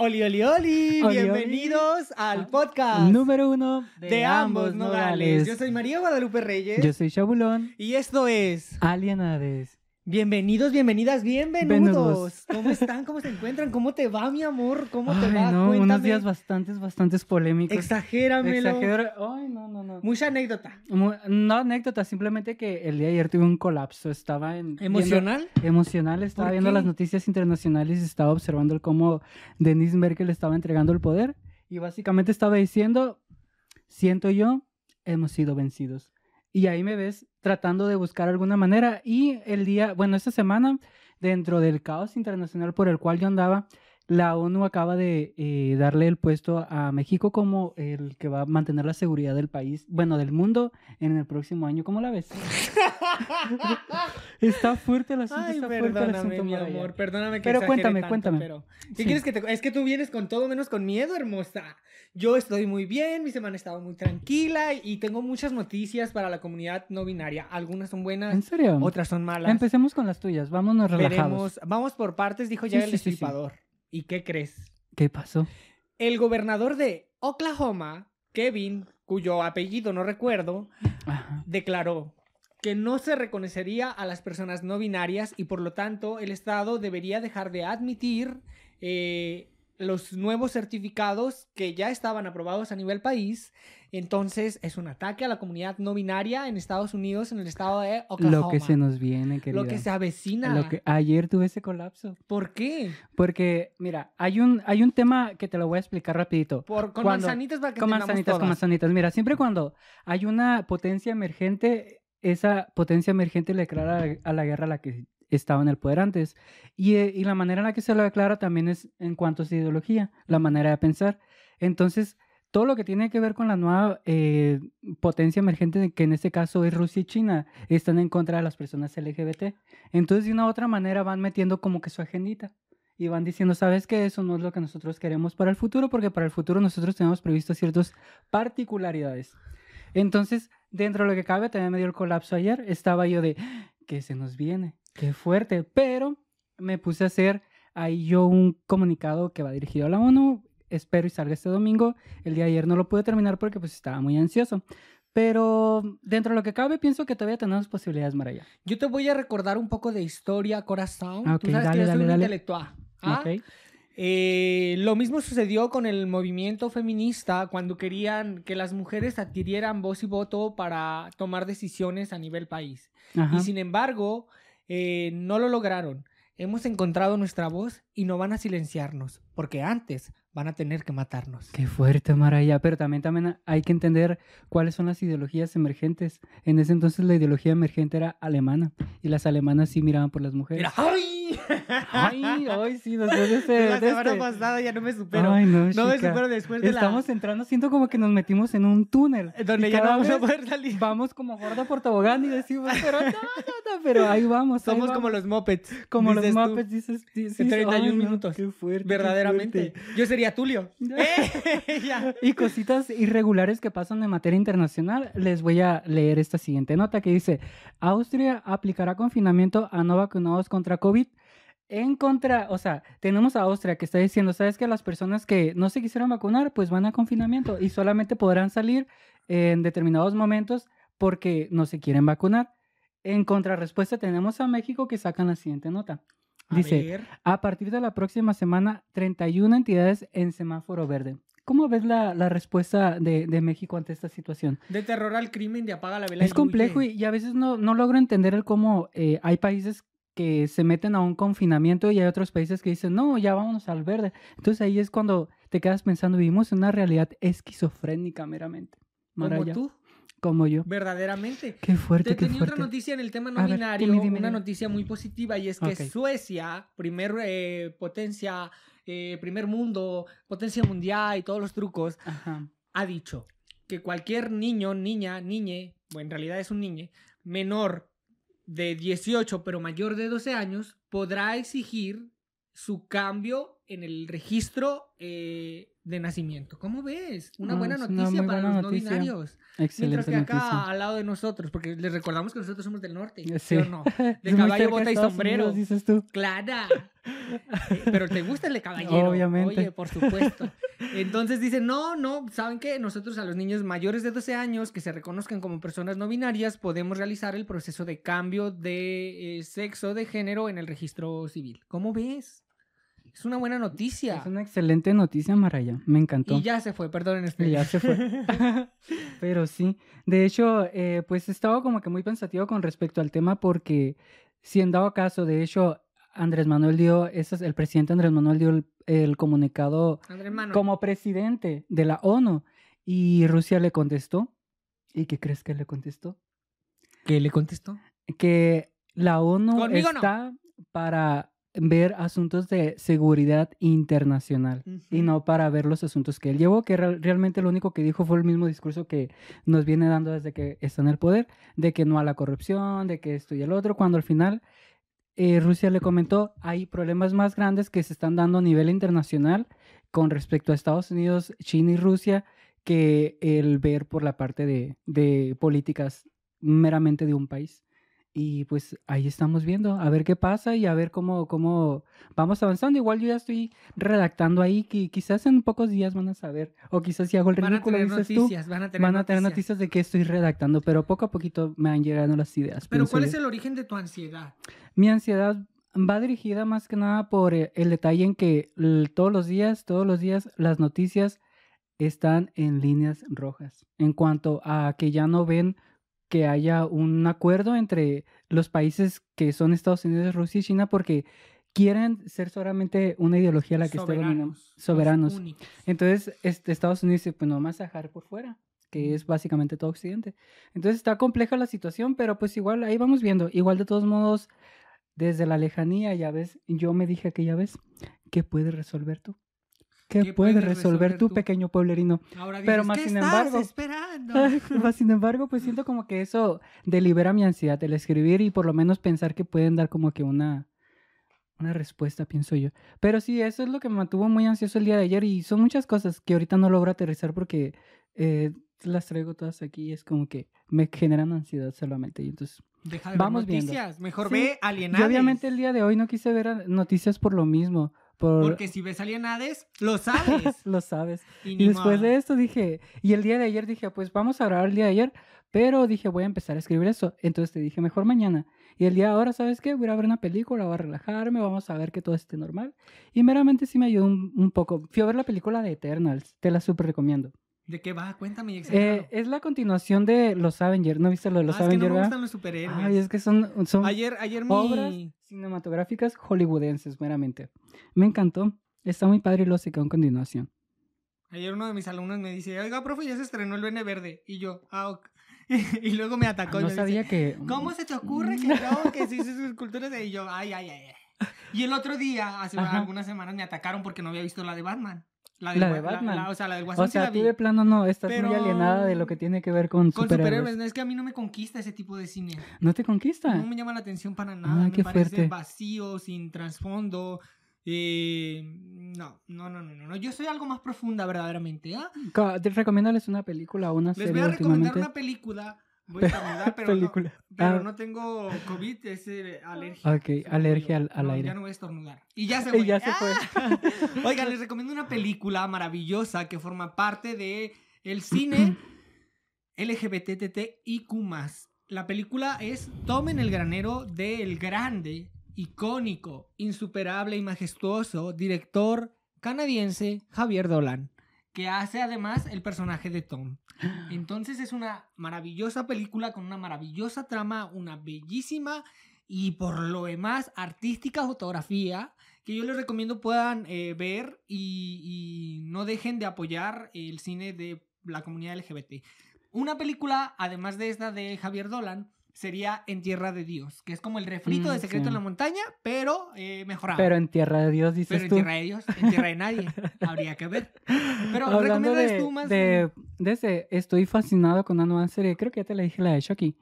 Oli, oli, oli, Oli, bienvenidos al podcast Número uno de, ambos nogales. Yo soy María Guadalupe Reyes Yo soy Chabulón. y esto es Alienades. Bienvenidos, bienvenidas, bienvenidos. ¿Cómo están? ¿Cómo se encuentran? ¿Cómo te va, mi amor? ¿Cómo te Ay, va? no, Cuéntame. unos días bastantes, bastantes polémicos. Exagéramelo. Exagero- Ay, no, no, no. Mucha anécdota. No anécdota, simplemente que el día de ayer tuve un colapso. Estaba en. viendo- ¿Emocional? emocional, estaba ¿Por viendo qué? las noticias internacionales y estaba observando el cómo Denise Merkel estaba entregando el poder y básicamente estaba diciendo, siento yo, hemos sido vencidos. Y ahí me ves tratando de buscar alguna manera. Y el día, bueno, esta semana, dentro del caos internacional por el cual yo andaba, la ONU acaba de eh, darle el puesto a México como el que va a mantener la seguridad del país, bueno, del mundo en el próximo año. ¿Cómo la ves? Está fuerte el asunto, Ay, está fuerte el asunto, mi amor. Perdóname que Pero cuéntame, tanto, cuéntame. pero- ¿Qué Sí. quieres que te... Es que tú vienes con todo menos con miedo, hermosa. Yo estoy muy bien, mi semana ha estado muy tranquila y tengo muchas noticias para la comunidad no binaria. Algunas son ¿En buenas, serio? otras son malas. Empecemos con las tuyas, vámonos relajados. Veremos. Vamos por partes, dijo ya Sí, el sí. estripador. ¿Y qué crees? ¿Qué pasó? El gobernador de Oklahoma, Kevin, cuyo apellido no recuerdo, Ajá. declaró que no se reconocería a las personas no binarias y por lo tanto el Estado debería dejar de admitir eh, los nuevos certificados que ya estaban aprobados a nivel país. Entonces es un ataque a la comunidad no binaria en Estados Unidos, en el estado de Oklahoma. Lo que se nos viene, querida. Lo que se avecina. Lo que- Ayer tuve ese colapso. ¿Por qué? Porque, mira, hay un, hay un tema que te lo voy a explicar rapidito. Por, con Cuando- manzanitas para que Con manzanitas, con manzanitas. Mira, siempre cuando hay una potencia emergente, esa potencia emergente le declara a la- a la guerra a la que estaba en el poder antes. Y, eh, y la manera en la que se lo declara también es en cuanto a su ideología, la manera de pensar. Entonces, todo lo que tiene que ver con la nueva eh, potencia emergente, que en este caso es Rusia y China, están en contra de las personas LGBT. Entonces, de una u otra manera van metiendo como que su agendita. Y van diciendo, ¿sabes qué? Eso no es lo que nosotros queremos para el futuro, porque para el futuro nosotros tenemos previsto ciertas particularidades. Entonces, dentro de lo que cabe, también me dio el colapso ayer. Estaba yo de, que se nos viene, qué fuerte. Pero me puse a hacer ahí yo un comunicado que va dirigido a la ONU. Espero y salga este domingo. El día de ayer no lo pude terminar porque pues estaba muy ansioso. Pero dentro de lo que cabe, pienso que todavía tenemos posibilidades, Maraya. Yo te voy a recordar un poco de historia, corazón. Ah, ok, Tú sabes dale, que yo soy dale, un dale. intelectual. ¿ah? ¿Ok? Eh, lo mismo sucedió con el movimiento feminista cuando querían que las mujeres adquirieran voz y voto para tomar decisiones a nivel país. Ajá. Y sin embargo, eh, no lo lograron. Hemos encontrado nuestra voz y no van a silenciarnos, porque antes van a tener que matarnos. Qué fuerte, Maraya. Pero también, también hay que entender cuáles son las ideologías emergentes. En ese entonces la ideología emergente era alemana. Y las alemanas sí miraban por las mujeres. Mira, ¡ay! Ay, ay, sí, después de este... La de semana este- pasada ya no me supero. Ay, no, no me supero después de Estamos entrando, siento como que nos metimos en un túnel. la... Donde ya no vamos a poder salir. Vamos como gorda por tobogán y decimos, pero no, no, no, pero ahí vamos. ahí Somos vamos. como los Mopeds. Como los dices tú. Muppets, dices. dices, De 31 ay, no, minutos. Qué fuerte. qué Verdaderamente. fuerte. Yo sería Tulio. ¡Eh! Ya. Y cositas irregulares que pasan en materia internacional, les voy a leer esta siguiente nota que dice, Austria aplicará confinamiento a no vacunados contra COVID. En contra, o sea, tenemos a Austria que está diciendo, ¿sabes que las personas que no se quisieron vacunar, pues van a confinamiento y solamente podrán salir en determinados momentos porque no se quieren vacunar? En contrarrespuesta tenemos a México que sacan la siguiente nota. A Dice, ver. a partir de la próxima semana, 31 entidades en semáforo verde. ¿Cómo ves la, la respuesta de, de México ante esta situación? De terror al crimen, de apaga la vela. Es y complejo y, y a veces no, no logro entender el cómo eh, hay países que se meten a un confinamiento y hay otros países que dicen, no, ya vámonos al verde. Entonces ahí es cuando te quedas pensando, vivimos en una realidad esquizofrénica meramente. Como Maraya, tú, como yo. verdaderamente. Qué fuerte, Te qué tenía otra noticia en el tema no A ver, binario, dime, dime, una dime. noticia muy positiva y es que. Suecia, primer eh, potencia, eh, primer mundo, potencia mundial y todos los trucos, Ajá. ha dicho que cualquier niño, niña, niñe, bueno, en realidad es un niñe, menor de 18 pero mayor de 12 años, podrá exigir su cambio en el registro eh, de nacimiento. ¿Cómo ves? Una buena una noticia para buena los noticia. no binarios. Mientras que acá noticia. al lado de nosotros, porque les recordamos que nosotros somos del norte, ¿sí, Sí. o no? De caballo, bota y sombrero. Unidos, dices tú. Clara. Eh, Pero te gusta el de caballero. Obviamente. Oye, por supuesto. Entonces dicen, no, no, ¿saben qué? Nosotros a los niños mayores de 12 años que se reconozcan como personas no binarias podemos realizar el proceso de cambio de eh, sexo, de género en el registro civil. ¿Cómo ves? Es una buena noticia. Es una excelente noticia, Maraya. Me encantó. Y ya se fue, perdonen Y ustedes. ya se fue. Pero sí, de hecho, eh, pues estaba como que muy pensativo con respecto al tema porque si en dado caso, de hecho, Andrés Manuel dio, ese es- el presidente Andrés Manuel dio el, el comunicado como presidente de la ONU y Rusia le contestó. ¿Y qué crees que le contestó? ¿Qué le contestó? Que la ONU Conmigo no. está para ver asuntos de seguridad internacional y no para ver los asuntos que él llevó, que real- realmente lo único que dijo fue el mismo discurso que nos viene dando desde que está en el poder, de que no a la corrupción, de que esto y el otro, cuando al final eh, Rusia le comentó, hay problemas más grandes que se están dando a nivel internacional con respecto a Estados Unidos, China y Rusia, que el ver por la parte de, de políticas meramente de un país. Y pues ahí estamos viendo, a ver qué pasa y a ver cómo, cómo vamos avanzando. Igual yo ya estoy redactando ahí, que quizás en pocos días van a saber, o quizás si hago el Van a ridículo, tener dices tú, noticias, van a tener van a tener noticias. noticias de que estoy redactando, pero poco a poquito me han llegado las ideas. Pero ¿cuál yo. es el origen de tu ansiedad? Mi ansiedad va dirigida más que nada por eh, el detalle en que todos los días, todos los días las noticias están en líneas rojas en cuanto a que ya no ven que haya un acuerdo entre los países que son Estados Unidos, Rusia y China porque quieren ser solamente una ideología la que esté dominando. Soberanos. Soberanos. Entonces, este, Estados Unidos dice, pues no más dejar por fuera, que es básicamente todo Occidente. Entonces está compleja la situación, pero pues igual ahí vamos viendo. Igual de todos modos, desde la lejanía, ya ves, yo me dije aquella vez, ¿qué puedes resolver tú? ¿Qué, ¿Qué puedes puedes resolver tú? pequeño pueblerino? Ahora Pero dices, más ¿qué sin estás embargo- esperando? Más sin embargo, pues siento como que eso delibera mi ansiedad, el escribir y por lo menos pensar que pueden dar como que una, una respuesta, pienso yo. Pero sí, eso es lo que me mantuvo muy ansioso el día de ayer y son muchas cosas que ahorita no logro aterrizar porque eh, las traigo todas aquí y es como que me generan ansiedad solamente. Y entonces, Deja de Vamos ver viendo. noticias. Mejor Sí, ve Alienades. yo obviamente el día de hoy no quise ver noticias por lo mismo. Por... Porque si ves Alienades, lo sabes. lo sabes. Y, después modo. de esto dije, y el día de ayer dije, pues vamos a grabar el día de ayer, pero dije, voy a empezar a escribir eso. Entonces te dije, mejor mañana. Y el día de ahora, ¿sabes qué? Voy a ver una película, voy a relajarme, vamos a ver que todo esté normal. Y meramente sí me ayudó un, un poco. Fui a ver la película de Eternals, te la súper recomiendo. ¿De qué va? Cuéntame, Eh, es la continuación de Los Avengers, ¿no viste lo de Los Ah, es que no Avengers? me gustan los superhéroes. Ay, es que son, son Ayer, ayer mi... obras cinematográficas hollywoodenses, meramente. Me encantó. Está muy padre y lo sé con continuación. Ayer uno de mis alumnos me dice, oiga, profe, ya se estrenó el Bene Verde. Y yo, ah, ok. y luego me atacó. y no sabía dice, que... ¿Cómo se te ocurre que no? Que sí, sus esculturas de... Y yo, ay, ay, ay. ay". Y el otro día, hace Ajá. algunas semanas, me atacaron porque no había visto la de Batman. La del de Batman. la- o sea, la del Guasón O sí sea, la tú de plano no, estás muy alienada de lo que tiene que ver con, Con superhéroes. superhéroes, no es que a mí no me conquista ese tipo de cine. ¿No te conquista? No me llama la atención para nada. Ah, me qué parece fuerte. vacío, sin trasfondo. eh, no, no, no, no, no. Yo soy algo más profunda, verdaderamente. ¿ah? Te recomiéndales una película o una Les serie voy a recomendar una película. Voy a estornudar, pero, no, película. pero Ah, no tengo COVID, es eh, alergia. Ok, alergia al- al No, aire. Ya no voy a estornudar. Y ya se Y ya se fue. ¡Ah! Oigan, les recomiendo una película maravillosa que forma parte de el cine LGBTTIQ+. La película es Tom en el granero del grande, icónico, insuperable y majestuoso director canadiense Javier Dolan, que hace además el personaje de Tom. Entonces es una maravillosa película con una maravillosa trama, una bellísima y por lo demás artística fotografía que yo les recomiendo puedan eh, ver y, y no dejen de apoyar el cine de la comunidad LGBT. Una película, además de esta de Javier Dolan, sería En Tierra de Dios, que es como el refrito Mm, de Secreto sí. en la Montaña, pero eh, mejorado. Pero en Tierra de Dios, dices Pero en tú. Tierra de Dios, en Tierra de nadie. Habría que ver. Pero Hablando recomiendas de, tú más. de, de ese, estoy fascinado con una nueva serie. Creo que ya te la dije, la de Chucky.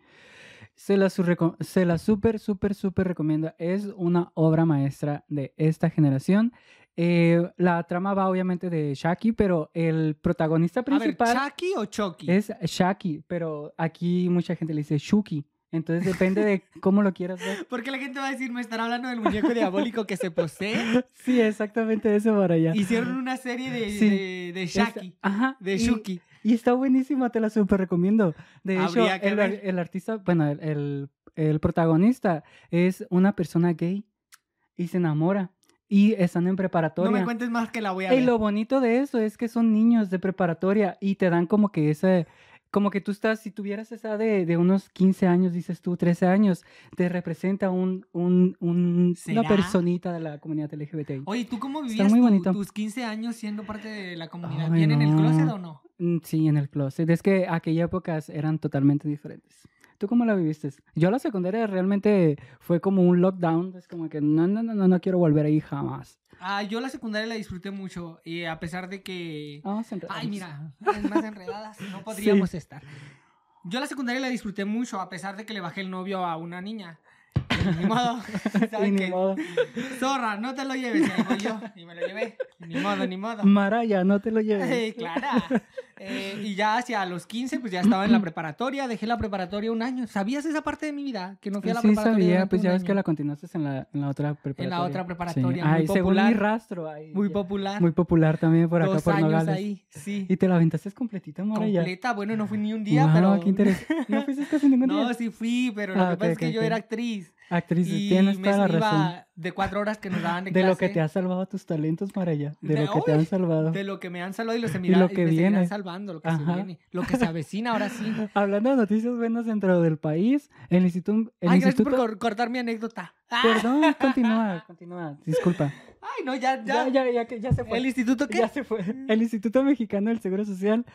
Se la, se súper, súper, súper recomiendo. Es una obra maestra de esta generación. eh, la trama va obviamente de Shaki, pero el protagonista A ver, principal ¿Chucky o Chucky? es Shaki, pero aquí mucha gente le dice Shuki. Entonces depende de cómo lo quieras ver. Porque la gente va a decir, me están hablando del muñeco diabólico que se posee. Sí, exactamente eso para allá. Hicieron una serie de, Sí. de, de Shaki, Ajá. de y- Shuki. Y está buenísima, te la súper recomiendo. De hecho, el, el artista, bueno, el, el- el protagonista es una persona gay y se enamora y están en No preparatoria. me cuentes más que la voy a y ver. lo bonito de eso es que son niños de preparatoria y te dan como que ese, como que tú estás, si tuvieras esa de, de unos 15 años, dices tú, 13 años, te representa un, un, un- una personita de la comunidad LGBTI. Oye, ¿tú cómo vivías muy tu- tus 15 años siendo parte de la comunidad? ¿Bien en el closet o no? Mm, Sí, en el closet. Es que aquellas épocas eran totalmente diferentes. ¿Tú cómo la viviste? Yo la secundaria realmente fue como un lockdown. Es como que no, no, no, no, no quiero volver ahí jamás. Ah, yo la secundaria la disfruté mucho. Y a pesar de que... Vamos a enredarnos. Ay, mira, más enredadas, no podríamos estar. Yo la secundaria la disfruté mucho, a pesar de que le bajé el novio a una niña. Y Ni modo. Y ¿saben ni qué? modo. Zorra, no te lo lleves. Y ahí voy yo. Y me lo llevé. Ni modo, ni modo. Maraya, no te lo lleves. Clara. Eh, y ya hacia los 15, pues ya estaba en la preparatoria. Dejé la preparatoria un año. ¿Sabías esa parte de mi vida? Que no fui a la sí preparatoria. sabía, durante pues un ya ves que la continuaste en la, en la otra preparatoria. otra preparatoria, muy Ay, según mi popular. rastro. ay, Muy ya. popular. Muy popular también por acá, Dos por años Nogales. ahí. Sí. Y te la aventaste completita, Maraya. Completa. Bueno, no fui ni un día, Guau, pero. qué interesante. No fuiste casi ningún No, día. sí fui, pero lo Ah, que pasa es que yo era actriz. Actriz, Y tienes me toda la iba razón. De cuatro horas que nos daban de, De lo que te ha salvado tus talentos, Maraya. De, De lo que te han salvado. De lo que me han salvado y lo, se Y lo que me viene. salvando, lo que Ajá. se viene. Lo que se avecina ahora sí. Hablando de noticias buenas dentro del país, el instituto... El Ay, gracias instituto... por cor- cortar mi anécdota. Ah, Perdón, continúa, continúa. Disculpa. Ay, no, ya, Ya, ya. ya, ya, ya se fue. ¿El instituto qué? Ya se fue. El Instituto Mexicano del Seguro Social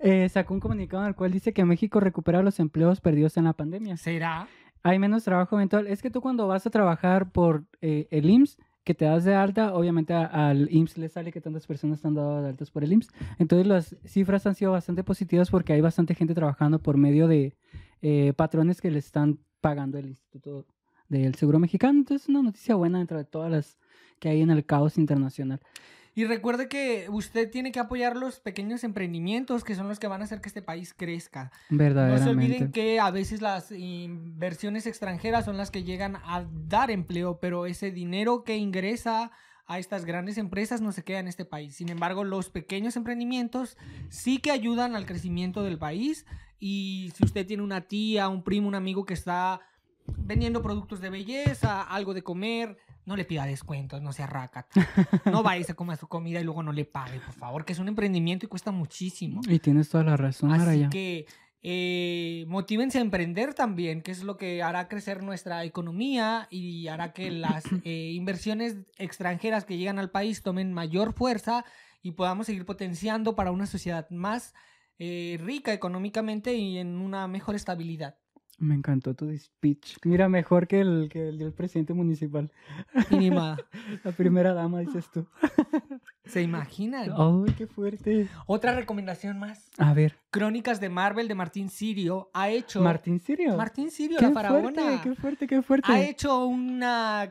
eh, sacó un comunicado en el cual dice que México recupera los empleos perdidos en la pandemia. ¿Será? Hay menos trabajo eventual. Es que tú cuando vas a trabajar por eh, el IMSS, que te das de alta, obviamente al IMSS le sale que tantas personas están dadas de altas por el IMSS. Entonces las cifras han sido bastante positivas porque hay bastante gente trabajando por medio de eh, patrones que le están pagando el Instituto del Seguro Mexicano. Entonces es una noticia buena dentro de todas las que hay en el caos internacional. Y recuerde que usted tiene que apoyar los pequeños emprendimientos que son los que van a hacer que este país crezca. No Verdaderamente. se olviden que a veces las inversiones extranjeras son las que llegan a dar empleo, pero ese dinero que ingresa a estas grandes empresas no se queda en este país. Sin embargo, los pequeños emprendimientos sí que ayudan al crecimiento del país. Y si usted tiene una tía, un primo, un amigo que está vendiendo productos de belleza, algo de comer, no le pida descuentos, no sea raca. No vaya se coma su comida y luego no le pague, por favor, que es un emprendimiento y cuesta muchísimo. Y tienes toda la razón, Así que eh, motívense a emprender también, que es lo que hará crecer nuestra economía y hará que las eh, inversiones extranjeras que llegan al país tomen mayor fuerza y podamos seguir potenciando para una sociedad más eh, rica económicamente y en una mejor estabilidad. Me encantó tu speech. Mira, mejor que el, que el del presidente municipal. Más. La primera dama, dices tú. ¿Se imaginan? ¡Ay, qué fuerte! Otra recomendación más. A ver, Crónicas de Marvel de Martín Sirio ha hecho... Martín Sirio. Martín Sirio, qué la faraona. fuerte, qué fuerte, qué fuerte. Ha hecho un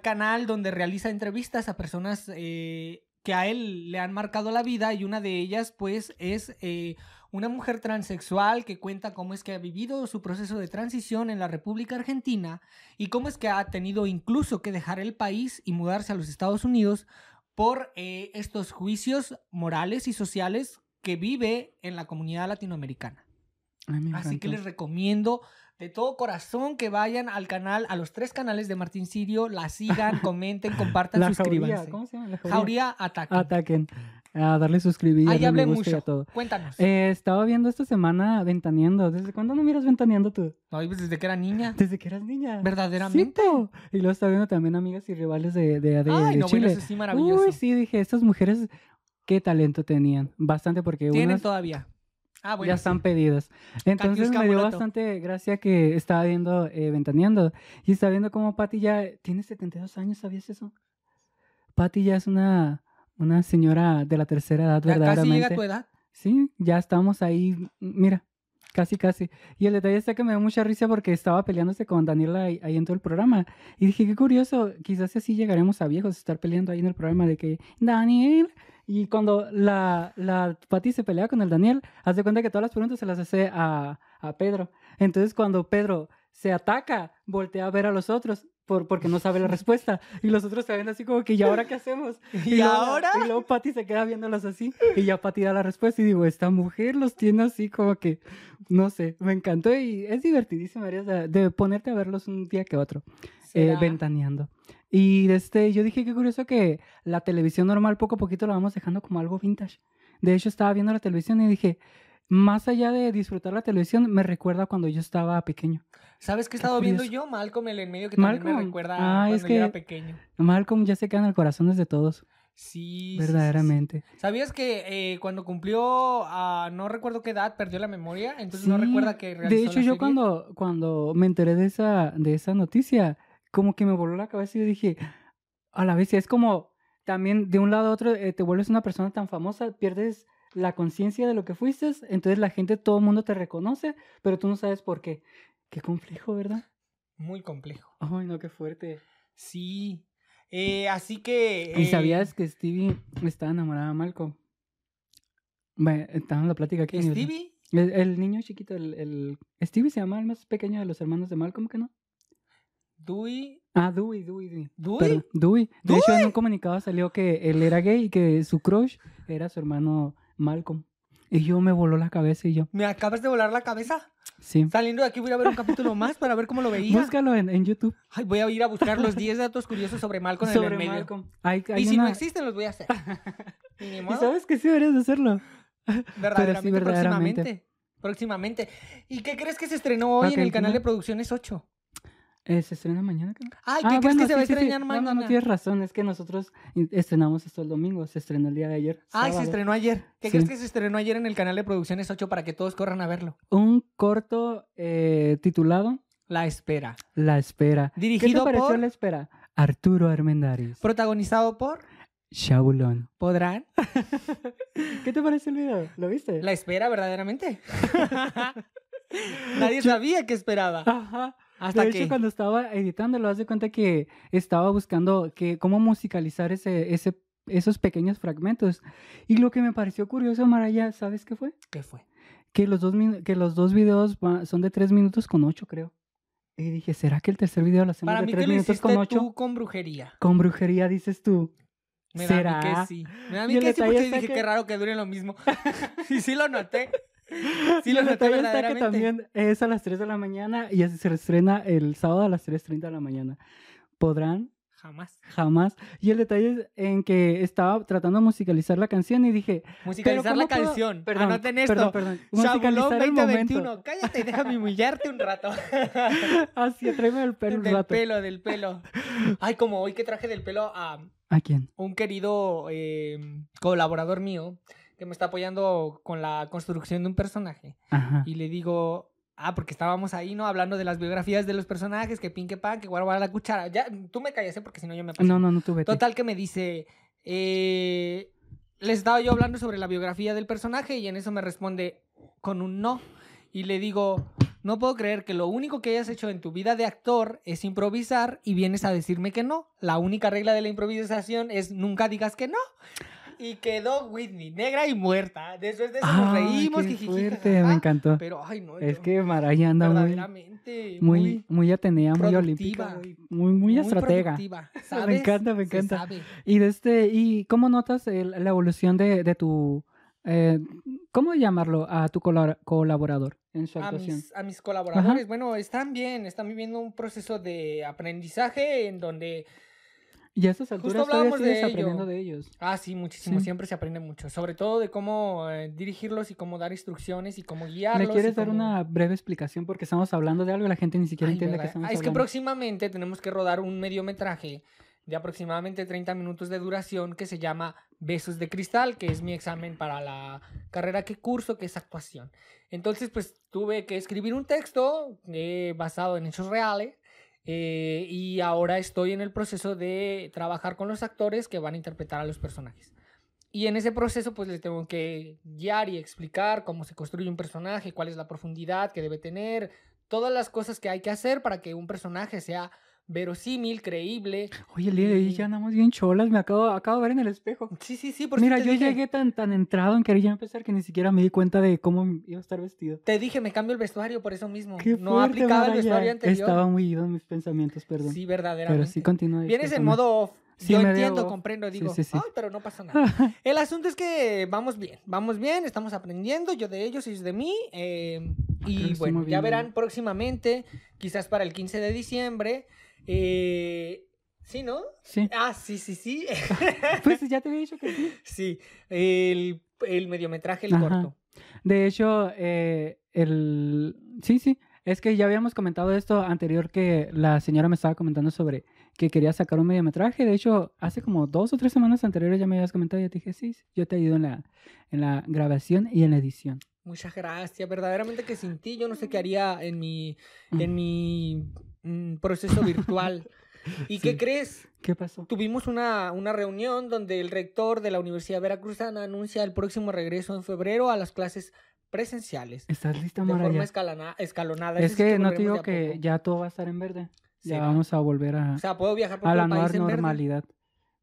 canal donde realiza entrevistas a personas eh, que a él le han marcado la vida y una de ellas pues es eh, una mujer transexual que cuenta cómo es que ha vivido su proceso de transición en la República Argentina y cómo es que ha tenido incluso que dejar el país y mudarse a los Estados Unidos por eh, estos juicios morales y sociales que vive en la comunidad latinoamericana. Ay, Así que les recomiendo de todo corazón que vayan al canal, a los tres canales de Martín Sirio, la sigan, comenten, compartan, La suscríbanse. jauría, ¿cómo se llama? La jauría. Jauría Ataque. Ataquen. A darle suscribir, darle hablé mucho. todo. Cuéntanos. Eh, estaba viendo esta semana Ventaneando. ¿Desde cuándo no miras Ventaneando tú? No, pues desde que era niña. Desde que eras niña. Verdaderamente. Sí, po. y luego estaba viendo también Amigas y Rivales de, de, de, Ay, de no, bueno, Chile. eso sí maravilloso. Uy, sí, dije, estas mujeres, qué talento tenían. Bastante porque Tienen unas todavía. Ah, bueno. ya sí. están pedidas. Entonces me dio bastante gracia que estaba viendo eh, Ventaneando. Y estaba viendo cómo Patty ya tiene 72 años, ¿sabías eso? Patty ya es una, una señora de la tercera edad, Ya casi verdaderamente. llega a tu edad. Sí, ya estamos ahí. Mira, Casi, casi. Y el detalle está que me dio mucha risa porque estaba peleándose con Daniela ahí, ahí en todo el programa. Y dije, qué curioso, quizás así llegaremos a viejos, estar peleando ahí en el programa de que, Daniel. Y cuando la, la Pati se pelea con el Daniel, hace cuenta que todas las preguntas se las hace a, a Pedro. Entonces, cuando Pedro se ataca, voltea a ver a los otros por, porque no sabe la respuesta. Y los otros se ven así como que, ¿y ahora qué hacemos? ¿Y luego- ahora? Y luego Patty se queda viéndolos así. Y ya Patty da la respuesta. Y digo, esta mujer los tiene así como que, no sé, me encantó. Y es divertidísimo, María, de ponerte a verlos un día que otro, eh, ventaneando. Y este, yo dije, qué curioso que la televisión normal poco a poquito la vamos dejando como algo vintage. De hecho, estaba viendo la televisión y dije, más allá de disfrutar la televisión, me recuerda cuando yo estaba pequeño. ¿Sabes qué he estado viendo yo? Malcolm, el en medio, que también me recuerda Ah, es cuando que- yo era pequeño. Malcolm ya se queda en el corazones de todos, Sí, verdaderamente. ¿Sabías que eh, cuando cumplió, a no recuerdo qué edad, perdió la memoria? Entonces no recuerda que realizó De hecho, la yo serie? cuando, cuando me enteré de esa, de esa noticia, como que me voló la cabeza y yo dije, a la vez, es como también de un lado a otro eh, te vuelves una persona tan famosa, pierdes la conciencia de lo que fuiste, entonces la gente, todo el mundo te reconoce, pero tú no sabes por qué. Qué complejo, ¿verdad? Muy complejo. Ay, no, qué fuerte. Sí. Eh, así que... ¿Y eh, sabías que Stevie estaba enamorada de Malcolm? Bueno, estaba en la plática aquí. ¿Stevie? El, el niño chiquito, el, el... Stevie se llama el más pequeño de los hermanos de Malcolm, ¿que no? ¿Dewey? Ah, Dewey, Dewey, Dewey. ¿Dewey? Perdón, Dewey. De hecho, en un comunicado salió que él era gay y que su crush era su hermano Malcolm. Y yo me voló la cabeza y yo, ¿Me acabas de volar la cabeza? sí. Saliendo de aquí voy a ver un capítulo más para ver cómo lo veía. Búscalo en, en YouTube Ay, voy a ir a buscar los 10 datos curiosos sobre Malcolm en el medio. Malcolm. Hay, hay Y si una- no existen, los voy a hacer. Y ni ¿Y modo, sabes que sí deberías de hacerlo? verdaderamente, verdaderamente. próximamente. Próximamente. ¿Y qué crees que se estrenó hoy en el canal de Producciones 8? Eh, ¿Se estrena mañana? creo? Ay, ¿qué Ah, crees bueno, que se va a sí, sí, sí. estrenar mañana? No, no, tienes razón. Es que nosotros estrenamos esto el domingo. Se estrenó el día de ayer. Ay, se estrenó ayer. ¿Qué crees que se estrenó ayer en el canal de Producciones 8 para que todos corran a verlo? Un corto eh, titulado La Espera. La Espera. ¿Qué Dirigido te pareció por- La Espera? Arturo Armendáriz. Protagonizado por... Chabulón. ¿Podrán? ¿Qué te parece el video? ¿Lo viste? La Espera, verdaderamente. Nadie sabía qué esperaba. Ajá. Hasta de que... hecho, cuando estaba editando, lo de cuenta que estaba buscando que, cómo musicalizar ese, ese, esos pequeños fragmentos. Y lo que me pareció curioso, Maraya, ¿sabes qué fue? ¿Qué fue? Que los dos, que los dos videos son de tres minutos con ocho, creo. Y dije, ¿será que el tercer video lo hacemos Para de mí que tres lo minutos hiciste con ocho? tú con brujería. Con brujería, dices tú. Me da a ¿Será? mí que sí. Me da a mí que sí porque está dije que- qué raro que dure lo mismo. y sí lo noté. Sí Y lo noté está que también es a las 3 de la mañana y se estrena el sábado a las 3.30 de la mañana. ¿Podrán? Jamás. Jamás. Y el detalle es en que estaba tratando de musicalizar la canción y dije... Musicalizar ¿pero la puedo- canción. Perdón, Anoten esto. perdón, perdón. Musicalizar el momento. 2021. Cállate, déjame humillarte un rato. Así, tráeme el pelo un del rato. pelo, del pelo. Ay, como hoy que traje del pelo a ¿A quién? un querido eh, colaborador mío que me está apoyando con la construcción de un personaje. Ajá. Y le digo, ah, porque estábamos ahí, ¿no? Hablando de las biografías de los personajes, que pin, que pan, que guarda la cuchara. Ya, tú me callas, ¿eh? porque si no yo me paso. No, no, no tuve. Total que me dice, eh, les estaba yo hablando sobre la biografía del personaje y en eso me responde con un no. Y le digo, no puedo creer que lo único que hayas hecho en tu vida de actor es improvisar y vienes a decirme que no. La única regla de la improvisación es nunca digas que no. Y quedó Whitney, negra y muerta. Después de eso nos reímos, qué fuerte, jajaja. me encantó. Pero, ay, no. Es yo- que Maraya anda muy, muy, muy atenea, muy olímpica, muy, muy, muy estratega. Me encanta, me encanta. Y de este, ¿y cómo notas el- la evolución de, de tu, eh, cómo llamarlo, a tu colaborador en su a actuación? mis, a mis colaboradores, bueno, están bien, están viviendo un proceso de aprendizaje en donde, Y a esas alturas todavía hablábamos de ello. aprendiendo de ellos. ah, sí, muchísimo, Sí. siempre se aprende mucho, sobre todo de cómo eh, dirigirlos y cómo dar instrucciones y cómo guiarlos. ¿Me quieres dar cómo- una breve explicación? Porque estamos hablando de algo y la gente ni siquiera Ay, entiende que estamos Ah, es que hablando. próximamente tenemos que rodar un mediometraje de aproximadamente 30 minutos de duración que se llama Besos de Cristal, que es mi examen para la carrera que curso, que es actuación. Entonces, pues tuve que escribir un texto eh, basado en hechos reales eh, y ahora estoy en el proceso de trabajar con los actores que van a interpretar a los personajes. Y en ese proceso, pues le tengo que guiar y explicar cómo se construye un personaje, cuál es la profundidad que debe tener, todas las cosas que hay que hacer para que un personaje sea verosímil, creíble. Oye, el día de hoy ya andamos bien cholas, me acabo, acabo de ver en el espejo. Sí, sí, sí, por Mira, yo dije, llegué tan, tan entrado en querer ya empezar que ni siquiera me di cuenta de cómo iba a estar vestido. Te dije, me cambio el vestuario por eso mismo. Qué no fuerte, aplicaba el vestuario anterior. Estaba muy ido en mis pensamientos, perdón. Sí, verdaderamente. Pero sí continúa. Vienes en modo off. Sí, Yo entiendo, comprendo, digo, sí, sí. ay, pero no pasa nada. El asunto es que vamos bien, vamos bien, estamos aprendiendo, yo de ellos, ellos de mí. eh, y bueno, ya verán próximamente, quizás para el 15 de diciembre. Eh, ¿Sí, no? Sí. Ah, sí, sí, sí. Pues ya te había dicho que sí. sí, el, el mediometraje, el Ajá. corto. De hecho, eh, el... Sí, sí. Es que ya habíamos comentado esto anterior que la señora me estaba comentando sobre que quería sacar un mediometraje. De hecho, hace como dos o tres semanas anteriores ya me habías comentado y yo te dije, sí, sí, yo te ayudo en la, en la grabación y en la edición. Muchas gracias. Verdaderamente que sin ti yo no sé qué haría en mi, en mi mm, proceso virtual. ¿Y qué Sí. crees? ¿Qué pasó? Tuvimos una, una reunión donde el rector de la Universidad Veracruzana anuncia el próximo regreso en febrero a las clases presenciales. ¿Estás lista, De forma escalana- escalonada. Es sí que no te digo que ya todo va a estar en verde. Ya va. vamos a volver a, O sea, ¿puedo viajar por a la nueva verde? normalidad.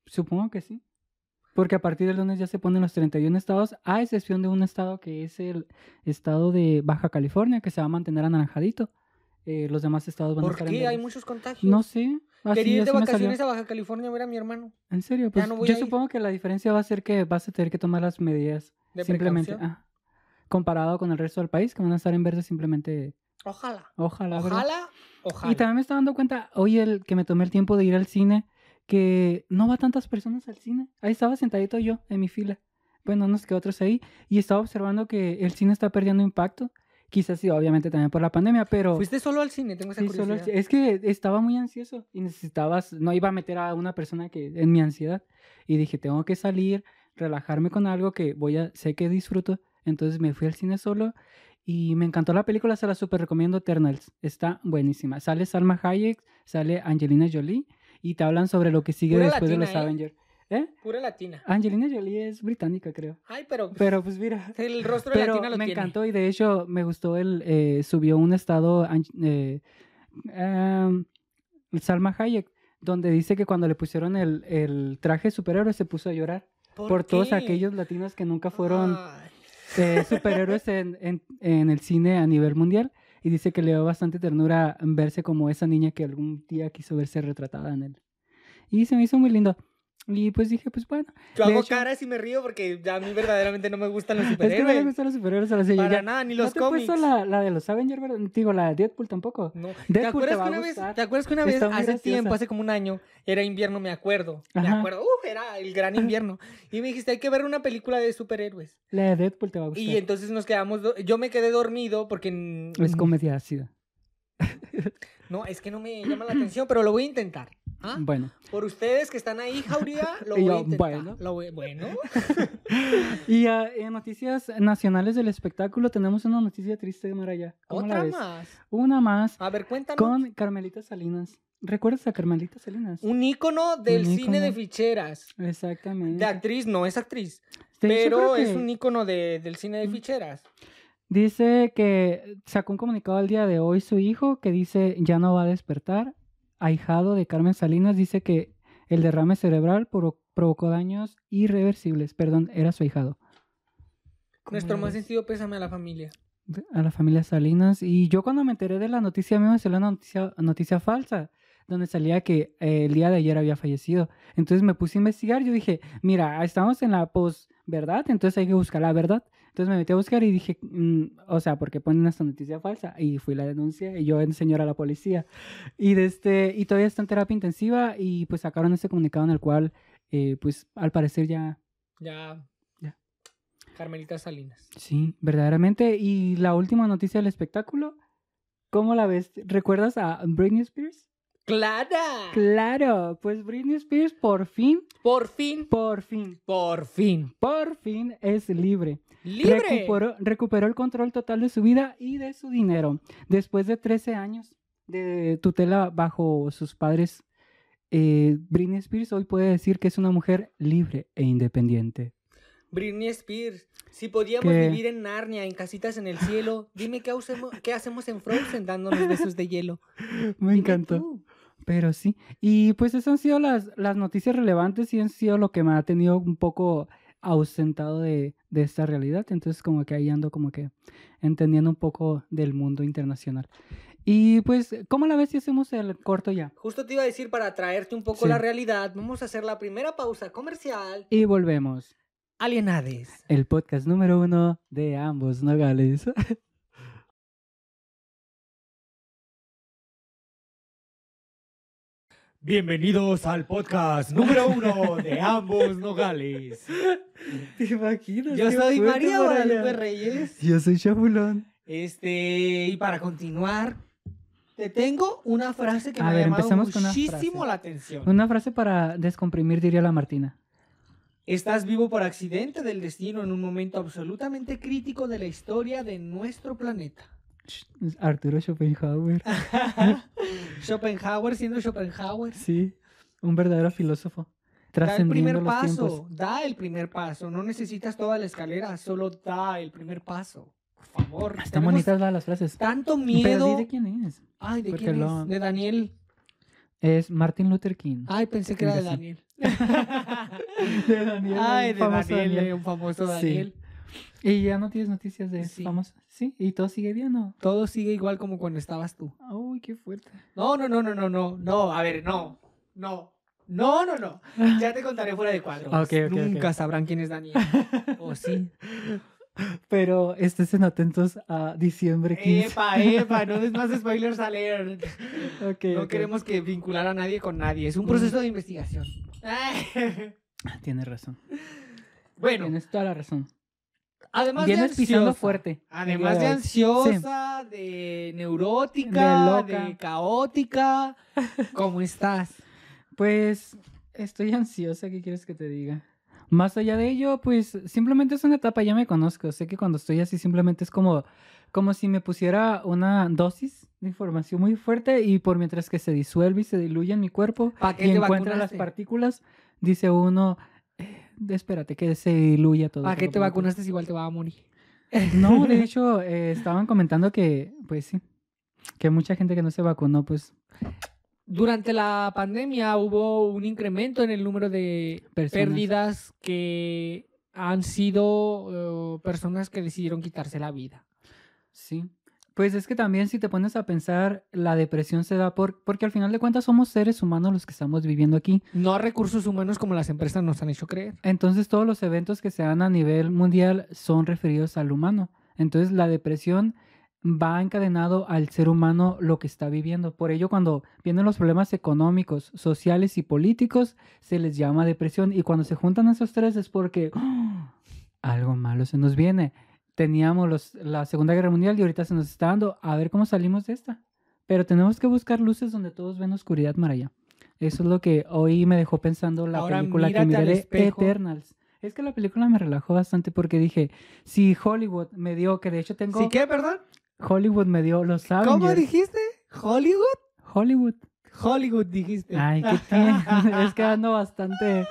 Supongo que sí. Porque a partir del lunes ya se ponen los 31 estados, a excepción de un estado que es el estado de Baja California, que se va a mantener anaranjadito. Eh, los demás estados van a ¿Por estar en qué? Hay muchos contagios. No sé. Así, Quería ir de vacaciones a Baja California a ver a mi hermano. En serio, pues no yo a supongo que la diferencia va a ser que vas a tener que tomar las medidas De simplemente. ah, comparado con el resto del país, que van a estar en verde simplemente. Ojalá. Ojalá, ¿verdad? Ojalá. Ojalá. Y también me estaba dando cuenta, hoy el que me tomé el tiempo de ir al cine, que no va tantas personas al cine. Ahí estaba sentadito yo en mi fila. Bueno, unos que otros ahí. Y estaba observando que el cine está perdiendo impacto. Quizás sí, obviamente también por la pandemia, pero... ¿Fuiste solo al cine? Tengo esa sí, solo curiosidad. ci- es que estaba muy ansioso y necesitabas, no iba a meter a una persona que en mi ansiedad. Y dije, tengo que salir, relajarme con algo que voy a, sé que disfruto. Entonces me fui al cine solo y me encantó la película, se la super recomiendo Eternals. Está buenísima. Sale Salma Hayek, sale Angelina Jolie y te hablan sobre lo que sigue Pura después de los ¿eh? Avengers. ¿Eh? Pura latina. Angelina Jolie es británica, creo. Ay, pero, Pero pues mira, el rostro de pero latina lo me tiene. encantó y de hecho me gustó el eh, subió un estado eh, em, Salma Hayek donde dice que cuando le pusieron el, el traje de superhéroe se puso a llorar por, todos aquellos latinos que nunca fueron eh, superhéroes en, en- en el cine a nivel mundial y dice que le dio bastante ternura verse como esa niña que algún día quiso verse retratada en él y se me hizo muy lindo y pues dije pues bueno Yo hago hecho- caras y me río porque ya a mí verdaderamente no me gustan los es que no me superhéroes. gustan los superhéroes a la serie Para ya- nada, ni ¿No los te he puesto cómics. la, la de los Avengers? Digo, la de Deadpool tampoco. No. ¿Te Deadpool acuerdas, te que una vez. ¿Te acuerdas que una vez, Está hace tiempo, hace como un año, era invierno, me acuerdo? Me Ajá. acuerdo, uf, era el gran invierno. Y me dijiste, hay que ver una película de superhéroes. La de Deadpool te va a gustar. Y entonces nos quedamos, yo me quedé dormido porque... Es comedia ácida. No, es que no me llama la atención, pero lo voy a intentar. ¿ah? Bueno. Por ustedes que están ahí, Jauría, lo voy a intentar. bueno. Lo voy- bueno. Y ah, en noticias nacionales del espectáculo tenemos una noticia triste, Maraya. ¿Cómo la Otra ves? más. Una más A ver, cuéntanos. con Carmelita Salinas. ¿Recuerdas a Carmelita Salinas? Un ícono del Un cine de ficheras. Exactamente. De actriz, no es actriz. De pero es que un ícono de- del cine de Mm. Dice que sacó un comunicado al día de hoy su hijo que dice ya no va a despertar. Ahijado de Carmen Salinas dice que el derrame cerebral provo- provocó daños irreversibles. Perdón, era su ahijado. ¿Cómo Nuestro más sentido pésame a la familia. a la familia Salinas. Y yo cuando me enteré de la noticia, a mí me salió una noticia, noticia falsa, donde salía que eh, el día de ayer había fallecido. Entonces me puse a investigar, yo dije, mira, estamos en la post-verdad, entonces hay que buscar la verdad. Entonces me metí a buscar y dije, mm, o sea, porque ponen esta noticia falsa. Y fui la denuncia y yo enseñé a la policía. Y, de este, y todavía está en terapia intensiva y pues sacaron este comunicado en el cual, eh, pues al parecer ya Ya. Ya. Carmelita Salinas. Sí, verdaderamente. Y la última noticia del espectáculo, ¿cómo la ves? ¿Recuerdas a Britney Spears? ¡Clara! Claro, pues Britney Spears por fin, Por fin. por fin, Por fin. por fin es libre. ¡Libre! Recuperó, recuperó el control total de su vida y de su dinero. Después de 13 años de tutela bajo sus padres, eh, Britney Spears hoy puede decir que es una mujer libre e independiente. Britney Spears. Si podíamos ¿Qué? vivir en Narnia, en casitas en el cielo, dime qué, hacemos- qué hacemos en Frozen dándonos besos de hielo. Me Dime encantó. tú. Pero sí. Y pues esas han sido las, las noticias relevantes y han sido lo que me ha tenido un poco ausentado de, de esta realidad. Entonces como que ahí ando como que entendiendo un poco del mundo internacional. Y pues, ¿cómo la ves si hacemos el corto ya? Justo te iba a decir para traerte un poco Sí. la realidad, vamos a hacer la primera pausa comercial. Y volvemos. Alienades. El podcast número uno de ambos nogales. Bienvenidos al podcast número uno de ambos nogales. ¿Te imaginas? Yo soy María. Guadalupe Reyes. Yo soy Chabulón. Este, y para continuar, te tengo una frase que A me ver, ha llamado muchísimo la atención. Una frase para descomprimir, diría la Martina. Estás vivo por accidente del destino en un momento absolutamente crítico de la historia de nuestro planeta. Arturo Schopenhauer. Schopenhauer siendo Schopenhauer. Sí, un verdadero filósofo. Da el primer paso, da el primer paso. No necesitas toda la escalera, solo da el primer paso. Por favor. Están tenemos bonitas la- las frases. Tanto Pero miedo. di de quién es. Ay, ¿de porque quién lo- es? De Daniel. Es Martin Luther King. Ay, pensé que era de. Daniel. de Daniel. Ay, de Daniel, Daniel. un famoso Sí. Y ya no tienes noticias de Sí. famosos. Sí, y todo sigue bien, ¿no? Todo sigue igual como cuando estabas tú. Uy, qué fuerte. No, no, no, no, no, no, no, a ver, no, no, no, no, no. Ya te contaré fuera de cuadro. Ok, ok, Nunca ok. sabrán quién es Daniel. ¿O sí? Pero estén atentos a diciembre 15. Epa, epa, no des más spoilers alert. Ok, No ok. queremos que vincular a nadie con nadie. Es un proceso de investigación. Tienes razón. Bueno, Tienes toda la razón. Además de pisando ansiosa, fuerte. el Además de ansiosa, de neurótica, De de, caótica. ¿Cómo estás? Pues estoy ansiosa, ¿qué quieres que te diga? Más allá de ello, pues simplemente es una etapa, ya me conozco. Sé que cuando estoy así simplemente es como, como si me pusiera una dosis de información muy fuerte y por mientras que se disuelve y se diluye en mi cuerpo ¿Para qué y encuentra las vacunaste? partículas, dice uno, espérate que se diluya todo. ¿Para qué poco te a poco". vacunaste igual te va a morir? No, de hecho, eh, estaban comentando que, pues sí, que mucha gente que no se vacunó, pues Durante la pandemia hubo un incremento en el número de Personas. pérdidas que han sido eh, personas que decidieron quitarse la vida. Sí. Pues es que también si te pones a pensar, la depresión se da por, porque al final de cuentas somos seres humanos los que estamos viviendo aquí. No recursos humanos como las empresas nos han hecho creer. Entonces todos los eventos que se dan a nivel mundial son referidos al humano. Entonces la depresión va encadenado al ser humano lo que está viviendo. Por ello cuando vienen los problemas económicos, sociales y políticos, se les llama depresión. Y cuando se juntan esos tres es porque ¡oh! algo malo se nos viene. Teníamos los- la Segunda Guerra Mundial y ahorita se nos está dando a ver cómo salimos de esta. Pero tenemos que buscar luces donde todos ven oscuridad, Maraya. Eso es lo que hoy me dejó pensando la Ahora película que miré de. Eternals. Es que la película me relajó bastante porque dije, si Hollywood me dio, que de hecho tengo, ¿Sí qué, perdón? Hollywood me dio los ¿Cómo Avengers. dijiste? ¿Hollywood? Hollywood. Hollywood dijiste. Ay, qué tiene. es que ando bastante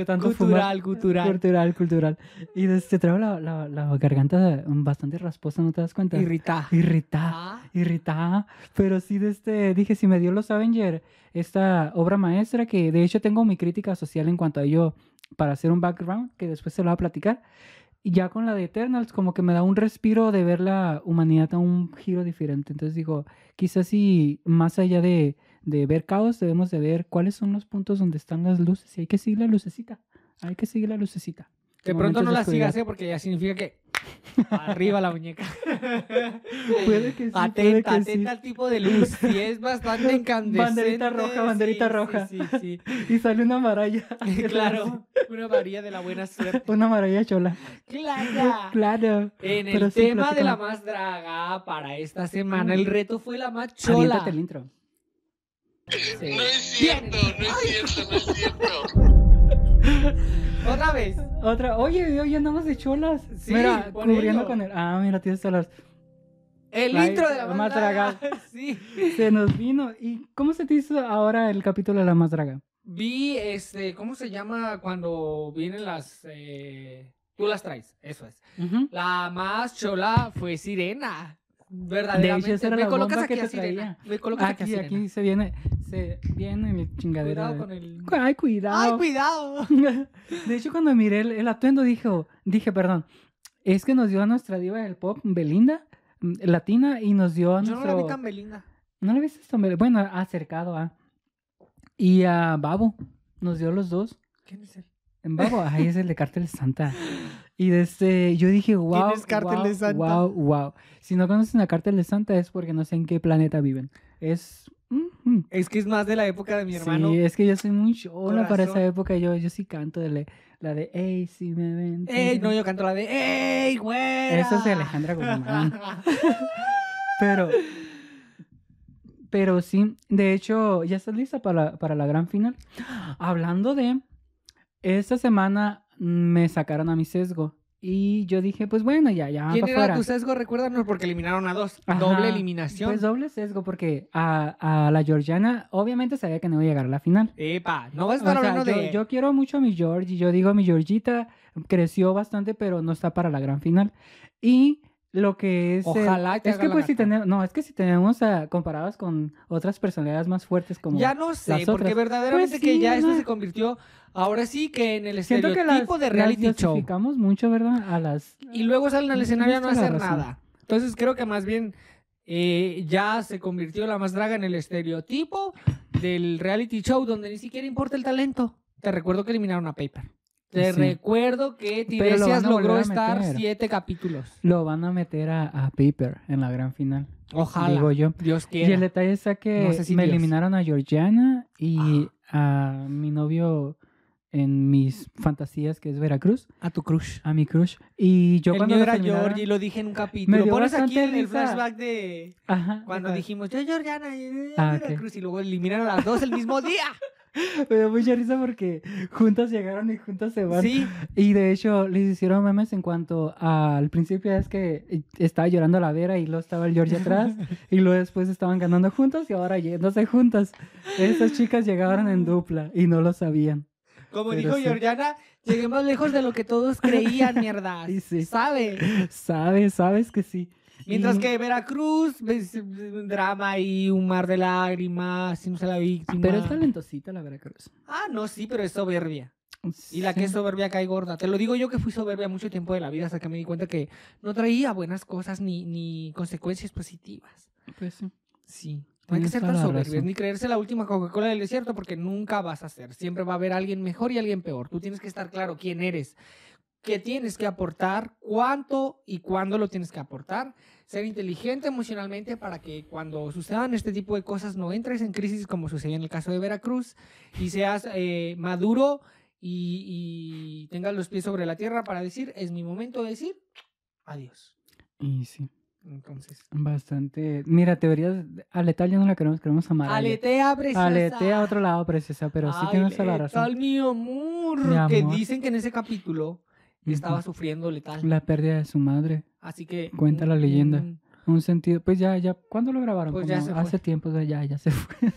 de tanto Cultural, fumar. cultural. Cultural, cultural. Y desde traigo la, la, la garganta bastante rasposa, ¿no te das cuenta? Irrita. Irritada. Ah, irritada, pero sí de este, dije, si me dio los Avengers, esta obra maestra, que de hecho tengo mi crítica social en cuanto a ello para hacer un background, que después se lo voy a platicar, y ya con la de Eternals, como que me da un respiro de ver la humanidad a un giro diferente, entonces digo, quizás si más allá de, de ver caos, debemos de ver cuáles son los puntos donde están las luces, y hay que seguir la lucecita, hay que seguir la lucecita. de pronto no la sigas, ¿eh? Porque ya significa que arriba la muñeca. Puede que sí, puede atenta, que atenta sí. al tipo de luz. Si es bastante incandescente. Banderita roja, banderita sí, roja. Sí, sí, Y sale una maraya. sí. claro. Una varilla de la buena suerte. Una maraya chola. Claro. Claro. En el Pero tema de la más draga para esta semana, el reto fue la más chola. Aviéntate el intro. Sí. No es cierto, no es cierto, no es cierto. Otra vez. Otra. Oye, hoy andamos de cholas. Sí, mira, cubriendo ello. con el. Ah, mira, tienes cholas. El intro de la la más draga. Sí. Se nos vino. ¿Y cómo se te hizo ahora el capítulo de la más draga? Vi, este, ¿cómo se llama cuando vienen las... eh, Tú las traes, eso es. La más chola fue Sirena. Verdaderamente. De hecho, era me la colocas bomba aquí que te traía. Me colocas aquí a Aquí, Sirena. aquí se viene, se viene mi chingadera. Cuidado con el... Ay, ¡Ay, cuidado. cuidado! De hecho, cuando miré el, el atuendo, dije, dije, perdón, es que nos dio a nuestra diva del pop, Belinda, mm, latina, y nos dio a Yo no nuestro... la vi tan belinda. ¿No la viste tan Bel- Bueno, acercado a... Y a Babo, nos dio los dos. ¿Quién es él? En Babo, ahí es el de Cártel Santa. Y desde, yo dije, wow, es Cártel de Santa? wow, wow. Si no conocen a Cártel de Santa es porque no sé en qué planeta viven. Es... mm, mm. Es que es más de la época de mi hermano. Sí, es que yo soy muy chola para esa época. Yo, yo sí canto de la, la de Ey, si me ven. ¡Ey! No, yo canto la de ¡Ey, güera! Eso es de Alejandra Guzmán. Pero, pero sí, de hecho, ¿ya estás lista para para la gran final? Hablando de, esta semana me sacaron a mi sesgo. Y yo dije, pues bueno, ya, ya. ¿Quién era fuera. tu sesgo? Recuérdanos porque eliminaron a dos. Ajá, Doble eliminación. Pues doble sesgo, porque a, a la Georgiana, obviamente sabía que no iba a llegar a la final. Epa, no vas a estar sea, hablando yo, de... yo quiero mucho a mi Georgie. Yo digo, mi Georgita creció bastante, pero no está para la gran final. Y lo que es. Ojalá te es que pues si tenemos. No, es que si tenemos a, comparadas con otras personalidades más fuertes como. Ya no sé, las porque verdaderamente Pues que sí, ya esto ajá. se convirtió ahora sí que en el Siento que las, estereotipo de las reality show. dosificamos mucho, ¿verdad? A las. Y luego salen al escenario a no hacer nada. Entonces creo que más bien eh, ya se convirtió la más draga en el estereotipo del reality show donde ni siquiera importa el talento. Te recuerdo que eliminaron a Paper. Te Sí. recuerdo que lo Tiresias logró estar siete capítulos. Lo van a meter a, a Paper en la gran final. Ojalá. Digo yo. Dios Y quiera. el detalle está que No sé si me Dios. eliminaron a Georgiana y a mi novio en mis fantasías, que es Veracruz, A tu crush. a mi crush. Y yo el cuando mío era eliminaron- Georgie, lo dije en un capítulo. Me dio Pones aquí bastante el, flashback de Ajá, cuando ajá. dijimos yo Georgiana y Ah, ok. Veracruz y luego eliminan a las dos el mismo día. Me dio mucha risa porque juntas llegaron y juntas se van. Sí. Y de hecho les hicieron memes en cuanto al principio es que estaba llorando la Vera y luego estaba el George atrás y luego después estaban ganando juntos y ahora yéndose juntas. Estas chicas llegaron en dupla y no lo sabían. Como Pero dijo sí. Georgiana, llegué más lejos de lo que todos creían, mierda. Y sí. ¿Sabe? Sabes, sabes que sí. Mientras que Veracruz, un drama y un mar de lágrimas, sin la víctima. Pero es talentosita la Veracruz. Ah, no, sí, pero es soberbia. Y la que es soberbia cae gorda. Te lo digo yo que fui soberbia mucho tiempo de la vida hasta que me di cuenta que no traía buenas cosas ni, ni consecuencias positivas. Pues sí. Sí. No hay que ser tan soberbios ni creerse la última Coca-Cola del desierto porque nunca vas a ser. Siempre va a haber alguien mejor y alguien peor. Tú tienes que estar claro quién eres, qué tienes que aportar, cuánto y cuándo lo tienes que aportar. Ser inteligente emocionalmente para que cuando sucedan este tipo de cosas no entres en crisis como sucedió en el caso de Veracruz y seas eh, maduro y, y tengas los pies sobre la tierra para decir, es mi momento de decir adiós. Y sí. Entonces, Bastante. Mira, te deberías. A Letal ya no la queremos, queremos amar. aletea, preciosa. Aletea a otro lado, preciosa, pero sí Ay, tienes toda la razón. Letal, mi amor. Que dicen que en ese capítulo estaba sufriendo letal. La pérdida de su madre. Así que. Cuenta la leyenda. mm, Un sentido. Pues ya, ya. ¿Cuándo lo grabaron? Pues ya se fue. Hace tiempo, o sea, ya, ya se fue.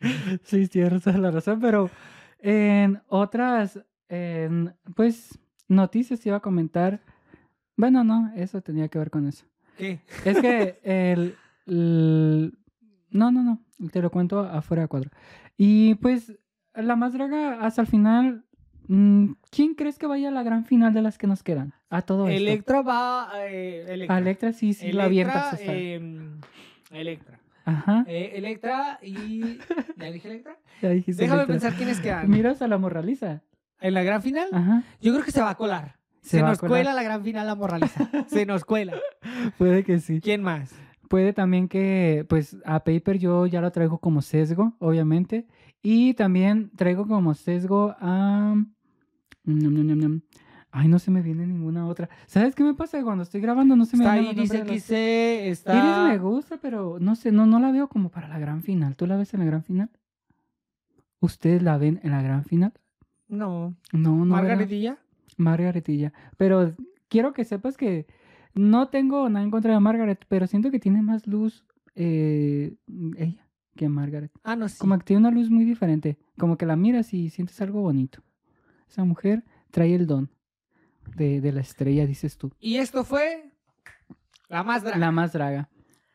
sí, tienes la razón, pero en otras, en, pues, noticias iba a comentar. Bueno, no, eso tenía que ver con eso. ¿Qué? Es que el, el- No, no, no. Te lo cuento afuera de cuadro. Y pues, la más draga hasta el final. Mm, ¿Quién crees que vaya a la gran final de las que nos quedan? A todo esto. Electra va. Eh, Electra. A Electra sí, sí, la hasta- em, Electra. Ajá. Eh, Electra y. ¿Ya dije Electra? Ya dijiste Déjame Electra. pensar quiénes quedan. Miras a la morraliza. En la gran final, Ajá. yo creo que se va a colar. Se, nos cuela la gran final la morraliza. se nos cuela. Puede que sí. ¿Quién más? Puede también que, pues, a Paper yo ya lo traigo como sesgo, obviamente. Y también traigo como sesgo a... Ay, no se me viene ninguna otra. ¿Sabes qué me pasa? Cuando estoy grabando no se me Está vienen los Iris XC, está. Iris me gusta, pero no sé, no, no la veo como para la gran final. ¿Tú la ves en la gran final? ¿Ustedes la ven en la gran final? No. No, no. Margaretilla. Margaretilla. Pero quiero que sepas que no tengo nada en contra de Margaret, pero siento que tiene más luz eh, ella. que Margaret. Ah, no, sí. Como que tiene una luz muy diferente. Como que la miras y sientes algo bonito. Esa mujer trae el don de, de la estrella, dices tú. Y esto fue la más draga. La más draga.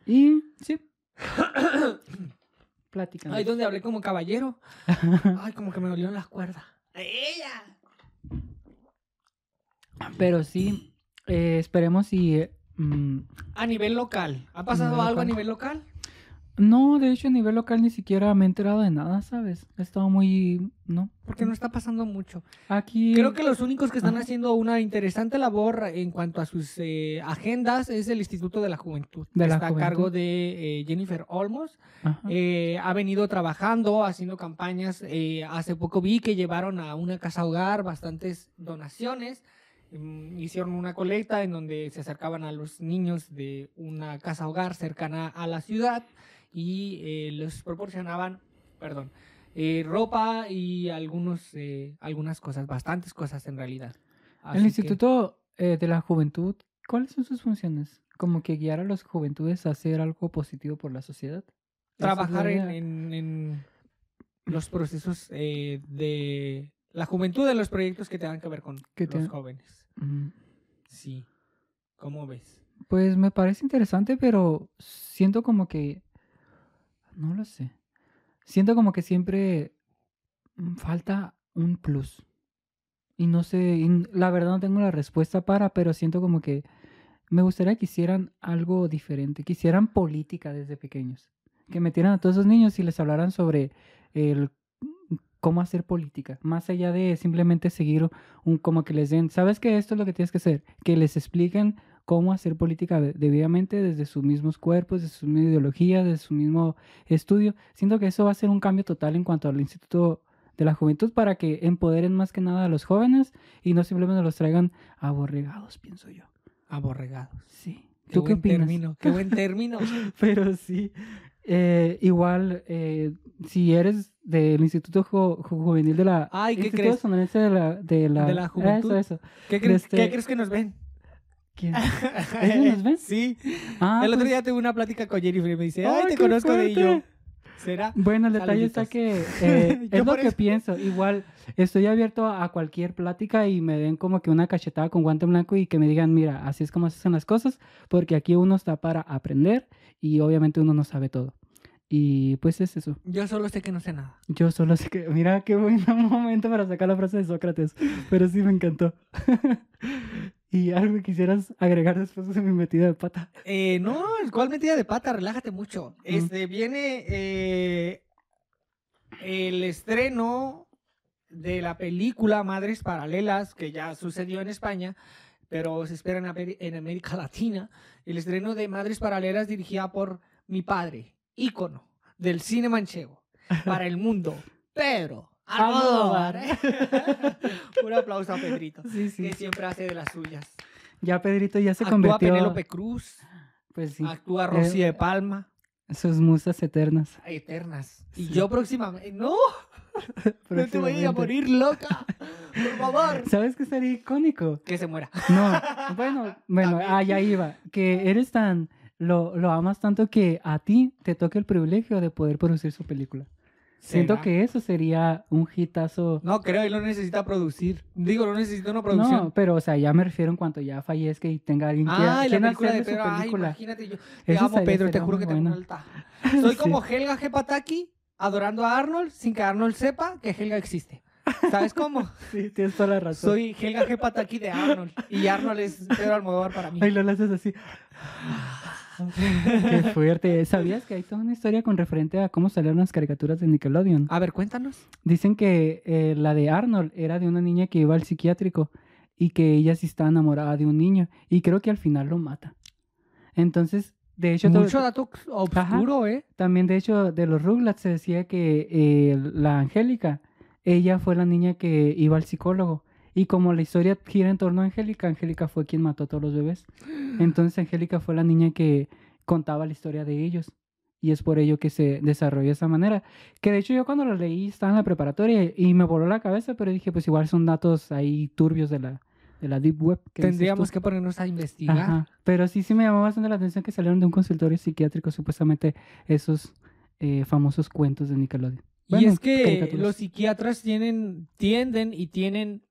Y sí. Platicando. Ay, donde hablé como caballero. Ay, como que me dolieron las cuerdas. ¡Ella! Pero sí, eh, esperemos y... eh, mm, A nivel local. ¿Ha pasado algo a nivel local? No, de hecho a nivel local ni siquiera me he enterado de nada, ¿sabes? He estado muy... ¿No? Porque no está pasando mucho. Aquí... Creo que los únicos que están Ajá. haciendo una interesante labor en cuanto a sus eh, agendas es el Instituto de la Juventud. De que la está a cargo de eh, Jennifer Olmos. Eh, ha venido trabajando, haciendo campañas. eh, hace poco vi que llevaron a una casa hogar bastantes donaciones. Mm, Hicieron una colecta en donde se acercaban a los niños de una casa hogar cercana a la ciudad y eh, les proporcionaban, perdón, eh, ropa y algunos, eh, algunas cosas, bastantes cosas en realidad. Así el Instituto de la Juventud, ¿cuáles son sus funciones? Como que guiar a las juventudes a hacer algo positivo por la sociedad. Esa es la trabajar en, en- en los procesos de la juventud, de los proyectos que tengan que ver con Que los te- jóvenes. Sí. ¿Cómo ves? Pues me parece interesante, pero siento como que... No lo sé. Siento como que siempre mm, falta un plus. Y no sé, la verdad no tengo la respuesta para, pero siento como que me gustaría que hicieran algo diferente, que hicieran política desde pequeños. Que metieran a todos esos niños y les hablaran sobre el cómo hacer política, más allá de simplemente seguir un como que les den, ¿sabes que esto es lo que tienes que hacer? Que les expliquen cómo hacer política de- debidamente desde sus mismos cuerpos, desde su misma ideología, desde su mismo estudio. Siento que eso va a ser un cambio total en cuanto al Instituto de la Juventud para que empoderen más que nada a los jóvenes y no simplemente los traigan aborregados, pienso yo. Aborregados. Sí. Qué ¿Tú qué opinas? término, qué buen término. Pero sí. eh, igual, eh, si eres del Instituto Ju- Ju- Juvenil de la... Ay, ¿qué Instituto crees? De la... De la, De la Juventud. Eso, eso. ¿Qué, crees, Este- qué crees que nos ven? ¿Quién? ¿Ellos nos ven? Sí. Ah, el otro pues, día tuve una plática con Jennifer y me dice, ay, ¡Ay, te conozco de fuerte! yo. ¿Será? Bueno, el detalle está que eh, es lo por que eso- pienso. Igual estoy abierto a a cualquier plática y me den como que una cachetada con guante blanco y que me digan, mira, así es como se hacen las cosas, porque aquí uno está para aprender y obviamente uno no sabe todo. Y pues es eso. Yo solo sé que no sé nada. Yo solo sé que, mira qué buen momento para sacar la frase de Sócrates, pero sí me encantó. y algo que quisieras agregar después de mi metida de pata. Eh, no, ¿cuál metida de pata? Relájate mucho. Este, viene eh, el estreno de la película Madres Paralelas, que ya sucedió en España, pero se espera en, en América Latina. El estreno de Madres Paralelas dirigida por mi padre, ícono del cine manchego para el mundo, Pedro Almodóvar. Un aplauso a Pedrito, Sí, sí. que siempre hace de las suyas. Ya Pedrito ya se Actúa convirtió. Penélope Cruz, Pues sí, actúa Rosy Eh, de Palma. sus musas eternas. Eternas. Y Sí. yo próximamente. ¡No! No te vayas a morir, loca. Por favor. ¿Sabes qué sería icónico? Que se muera. No, bueno, bueno, También. allá iba. Que eres tan, lo, lo amas tanto que a ti te toca el privilegio de poder producir su película. Siento ¿Será? que eso sería un hitazo. No, creo, él no necesita producir. Digo, no necesita una producción. No, pero o sea, ya me refiero en cuanto ya fallezca y tenga alguien que Ah, y la película de Pedro. Ay, imagínate yo. Te Eso amo, Pedro, te juro que una alta. Soy Sí. como Helga G. Pataki adorando a Arnold sin que Arnold sepa que Helga existe. ¿Sabes cómo? Sí, tienes toda la razón. Soy Helga G. Pataki de Arnold. Y Arnold es Pedro Almodóvar para mí. Ay, lo haces así. Qué fuerte. ¿Sabías que hay toda una historia con referente a cómo salieron las caricaturas de Nickelodeon? A ver, cuéntanos. Dicen que eh, la de Arnold era de una niña que iba al psiquiátrico y que ella sí está enamorada de un niño y creo que al final lo mata. Entonces, de hecho, Mucho dato oscuro, ¿eh? también de hecho de los Rugrats se decía que eh, la Angélica, ella fue la niña que iba al psicólogo y como la historia gira en torno a Angélica, Angélica fue quien mató a todos los bebés. Entonces Angélica fue la niña que contaba la historia de ellos. Y es por ello que se desarrolló de esa manera. Que de hecho yo cuando lo leí estaba en la preparatoria y me voló la cabeza, pero dije, pues igual son datos ahí turbios de la, de la Deep Web. que Tendríamos que ponernos a investigar. Ajá. Pero sí, sí me llamó bastante la atención que salieron de un consultorio psiquiátrico, supuestamente esos eh, famosos cuentos de Nickelodeon. y Bueno, es que los psiquiatras tienen, tienden y tienen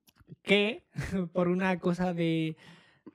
que, por una cosa de,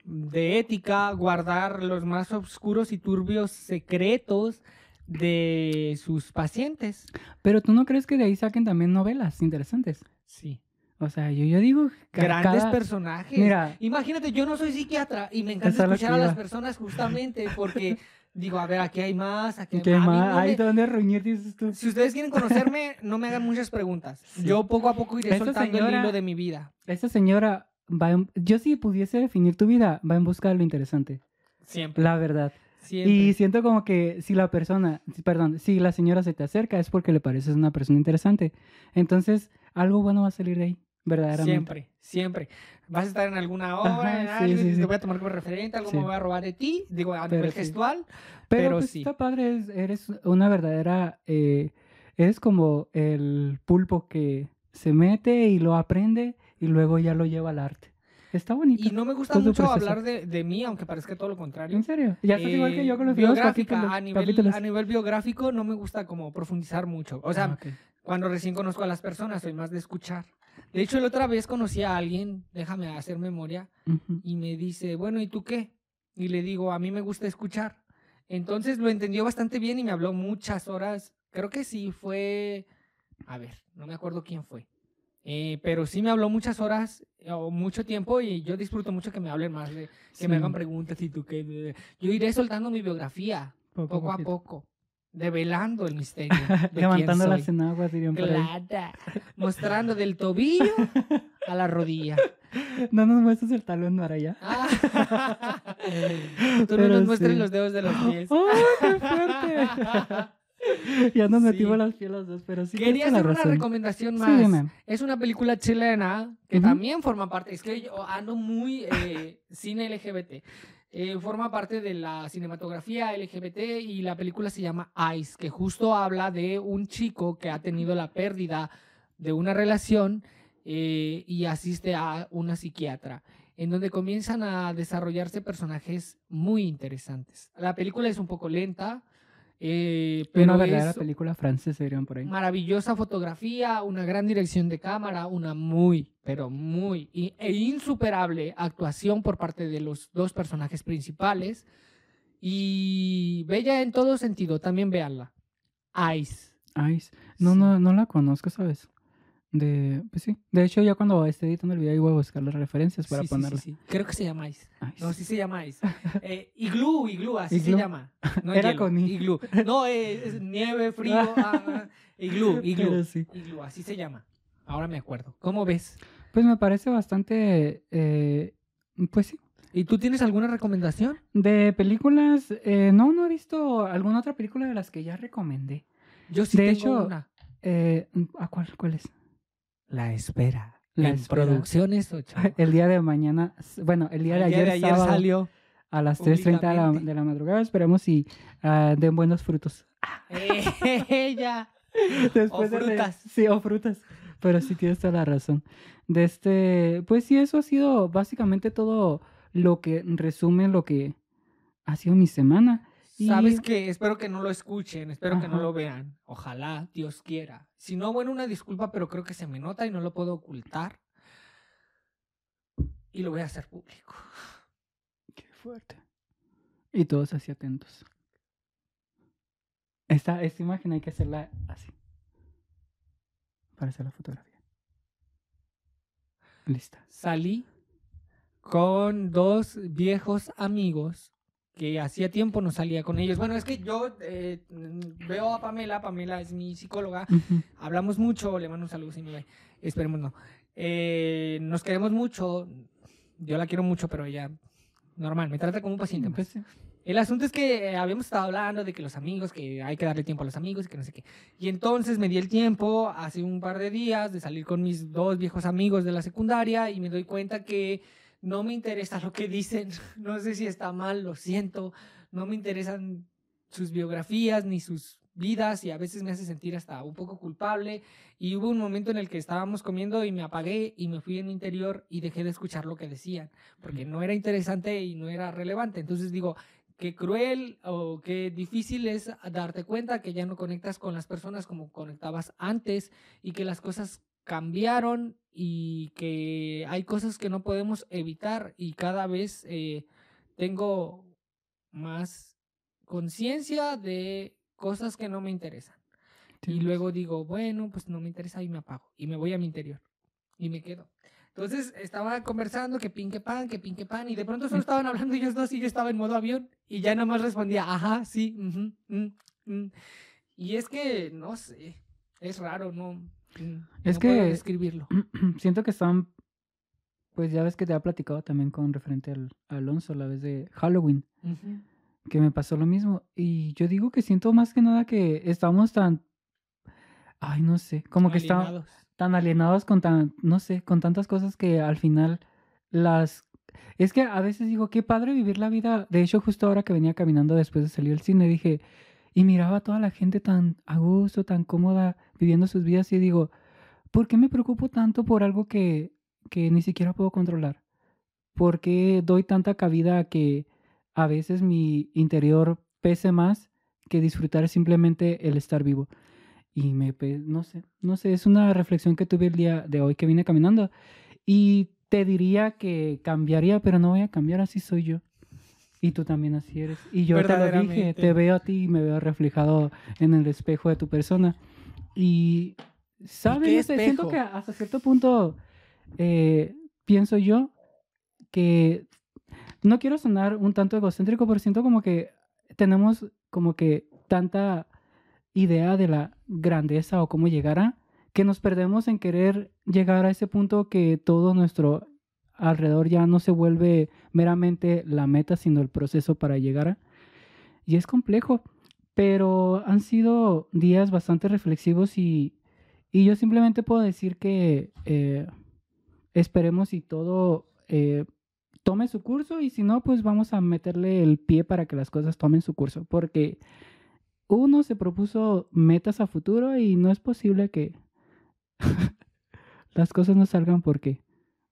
de ética, guardar los más oscuros y turbios secretos de sus pacientes. Pero tú no crees que de ahí saquen también novelas interesantes. Sí. O sea, yo, yo digo... Grandes cada- personajes. Mira, Imagínate, yo no soy psiquiatra y me encanta escuchar a las personas justamente porque digo, a ver, aquí hay más, aquí hay ¿qué más. A mí más? no Ay, me- ¿dónde reunir dices tú? Si ustedes quieren conocerme, no me hagan muchas preguntas. Sí. Yo poco a poco iré Esta soltando el hilo de mi vida. Esta señora va en- Yo si pudiese definir tu vida, va en busca de lo interesante. Siempre. La verdad. Siempre. Y siento como que si la persona, perdón, si la señora se te acerca es porque le pareces una persona interesante. Entonces, algo bueno va a salir de ahí, verdaderamente. Siempre, siempre. Vas a estar en alguna obra, en algo, sí, sí. te voy a tomar como referente, algo me voy a robar de ti, digo, a nivel gestual. Pero, Pero pues, sí. está padre, es- eres una verdadera, eh, eres como el pulpo que se mete y lo aprende y luego ya lo lleva al arte. Está bonito. Y no me gusta mucho hablar de, de mí, aunque parezca todo lo contrario. ¿En serio? Ya estás igual que yo con los Eh, biográfica, capítulos. a nivel, capítulos. a nivel biográfico no me gusta como profundizar mucho. O sea, Ah, ok. Cuando recién conozco a las personas, soy más de escuchar. De hecho, la otra vez conocí a alguien, déjame hacer memoria, y me dice, bueno, ¿y tú qué? Y le digo, a mí me gusta escuchar. Entonces lo entendió bastante bien y me habló muchas horas. Creo que sí fue, a ver, no me acuerdo quién fue. Eh, pero sí me habló muchas horas o mucho tiempo y yo disfruto mucho que me hablen más, de, que me hagan preguntas y tú qué. Yo iré soltando mi biografía poco a poquito. poco, develando el misterio. de Levantando las enaguas, dirían. Clara, mostrando del tobillo a la rodilla. No nos muestres el talón allá. Ah. Tú no nos muestres los dedos de los pies. ¡Ay, qué fuerte! ya nos Sí. metimos las pies los dos, pero sí Quería hacer una recomendación Sí, más. dime. es una película chilena que también forma parte. Es que yo ando muy eh, cine LGBT. Eh, forma parte de la cinematografía LGBT y la película se llama Ice, que justo habla de un chico que ha tenido la pérdida de una relación eh, y asiste a una psiquiatra, en donde comienzan a desarrollarse personajes muy interesantes. La película es un poco lenta, eh, pero Una verdadera es película francesa, dirían por ahí. maravillosa fotografía, una gran dirección de cámara, una muy, pero muy e insuperable actuación por parte de los dos personajes principales y bella en todo sentido, también véanla. Ice. Ice. No, Sí. no, no la conozco, ¿sabes? De, pues sí. De hecho, ya cuando esté editando el video, voy a buscar las referencias para Sí, sí, sí, ponerla. sí. Creo que se llama Ice. Ice. No, sí se llama Ice. Eh, iglú, iglú, así Iglú. se llama. No Era hielo, con I. Iglú. No, eh, es nieve, frío. ah, iglú, iglú. Iglú, así se llama. Ahora me acuerdo. ¿Cómo ves? Pues me parece bastante, eh, pues sí. ¿Y tú tienes alguna recomendación? De películas, eh, no, no he visto alguna otra película de las que ya recomendé. Yo sí De tengo hecho, una. Eh, ¿A cuál, cuál es? La espera. La en espera. Producciones 8. El día de mañana, bueno, el día de El ayer, sábado, salió. a las 3.30 de la, de la madrugada. Esperemos si ah, den buenos frutos. Ella. Después de leer- frutas. Sí, o frutas. Pero sí tienes toda la razón. De este, pues sí, eso ha sido básicamente todo lo que resume lo que ha sido mi semana. Sabes que espero que no lo escuchen, espero que no lo vean. Ojalá, Dios quiera. Si no, bueno, una disculpa, pero creo que se me nota y no lo puedo ocultar. Y lo voy a hacer público. Qué fuerte. Y todos así atentos. Esta, esta imagen hay que hacerla así. Para hacer la fotografía. Lista. Salí con dos viejos amigos que hacía tiempo no salía con ellos. Bueno, es que yo eh, mm, veo a Pamela, Pamela es mi psicóloga, hablamos mucho, le mando un saludo si me ve, esperemos no. Eh, nos queremos mucho, yo la quiero mucho, pero ella, normal, me trata como un paciente más. El asunto es que eh, habíamos estado hablando de que los amigos, que hay que darle tiempo a los amigos y que no sé qué. Y entonces me di el tiempo hace un par de días de salir con mis dos viejos amigos de la secundaria y me doy cuenta que no me interesa lo que dicen. No sé si está mal, lo siento. No me interesan sus biografías ni sus vidas y a veces me hace sentir hasta un poco culpable. Y hubo un momento en el que estábamos comiendo y me apagué y me fui en mi interior y dejé de escuchar lo que decían porque no era interesante y no era relevante. Entonces digo, qué cruel o qué difícil es darte cuenta que ya no conectas con las personas como conectabas antes y que las cosas cambiaron y que hay cosas que no podemos evitar y cada vez eh, tengo más conciencia de cosas que no me interesan. Y luego digo, bueno, pues no me interesa y me apago. Y me voy a mi interior. Y me quedo. Entonces estaba conversando que pin que pan, que pin que pan. Y de pronto solo estaban hablando ellos dos y yo estaba en modo avión. Y ya nomás respondía, ajá, sí, mm". Y es que, no sé, es raro, no. Es no puedo que- describirlo. Siento que están, pues ya ves que te ha platicado también con referente al a Alonso la vez de Halloween, que me pasó lo mismo. Y yo digo que siento más que nada que estamos tan, ay, no sé, como que estamos tan alienados con tan, no sé, con tantas cosas que al final las... Es que a veces digo, qué padre vivir la vida. De hecho, justo ahora que venía caminando después de salir del cine, dije, y miraba a toda la gente tan a gusto, tan cómoda, viviendo sus vidas, y digo, ¿por qué me preocupo tanto por algo que, que ni siquiera puedo controlar? ¿Por qué doy tanta cabida a que a veces mi interior pese más que disfrutar simplemente el estar vivo? Y me, no sé, no sé, es una reflexión que tuve el día de hoy que vine caminando. Y te diría que cambiaría, pero no voy a cambiar, así soy yo. Y tú también así eres. Y yo te lo dije, te veo a ti y me veo reflejado en el espejo de tu persona. Y, ¿sabes? sé, siento que hasta cierto punto eh, pienso yo que no quiero sonar un tanto egocéntrico, pero siento como que tenemos como que tanta idea de la grandeza o cómo llegar a, que nos perdemos en querer llegar a ese punto que todo nuestro alrededor ya no se vuelve meramente la meta, sino el proceso para llegar a. Y es complejo, pero han sido días bastante reflexivos y, y yo simplemente puedo decir que eh, esperemos y todo eh, tome su curso y si no, pues vamos a meterle el pie para que las cosas tomen su curso, porque uno se propuso metas a futuro y no es posible que las cosas no salgan porque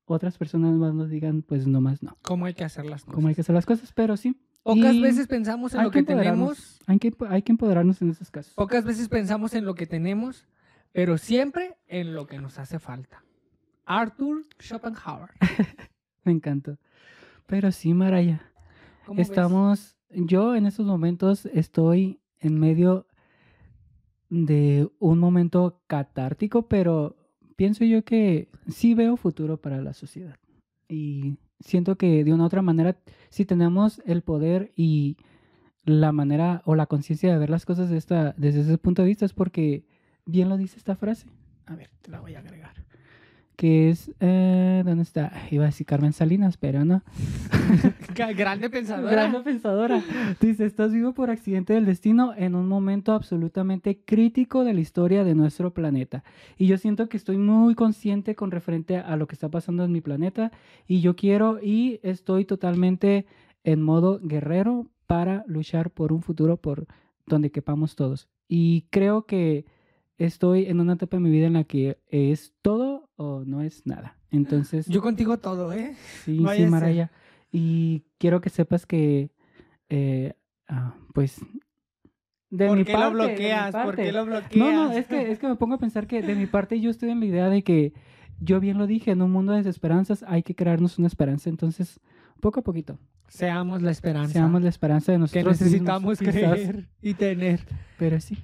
otras personas más nos digan, pues nomás no, ¿Cómo hay que hacer las cosas? cómo hay que hacer las cosas, pero sí, Pocas y veces pensamos en lo que tenemos. hay que, hay que empoderarnos en esos casos. Pocas veces pensamos en lo que tenemos, pero siempre en lo que nos hace falta. Arthur Schopenhauer. Me encantó. Pero sí, Maraya, ¿Cómo ves? estamos, yo en estos momentos estoy en medio de un momento catártico, pero pienso yo que sí veo futuro para la sociedad. Y siento que de una u otra manera, si tenemos el poder y la manera o la conciencia de ver las cosas de esta, desde ese punto de vista, es porque bien lo dice esta frase. A ver, te la voy a agregar. Que es, eh, ¿dónde está? Iba a decir Carmen Salinas, pero no. Grande pensadora. Grande pensadora. Dice, estás vivo por accidente del destino en un momento absolutamente crítico de la historia de nuestro planeta. Y yo siento que estoy muy consciente con referente a lo que está pasando en mi planeta y yo quiero y estoy totalmente en modo guerrero para luchar por un futuro por donde quepamos todos. Y creo que estoy en una etapa de mi vida en la que es todo o no es nada. Entonces, Yo contigo todo, ¿eh? Sí, sí. Maraya. Y quiero que sepas que, eh, ah, pues, de ¿Por mi qué parte, lo bloqueas? ¿Por qué lo bloqueas? No, no, es que, es que me pongo a pensar que de mi parte yo estoy en la idea de que, yo bien lo dije, en un mundo de desesperanzas hay que crearnos una esperanza. Entonces, poco a poquito, Seamos la esperanza seamos la esperanza de que nosotros necesitamos mismos, quizás. creer y tener. Pero sí,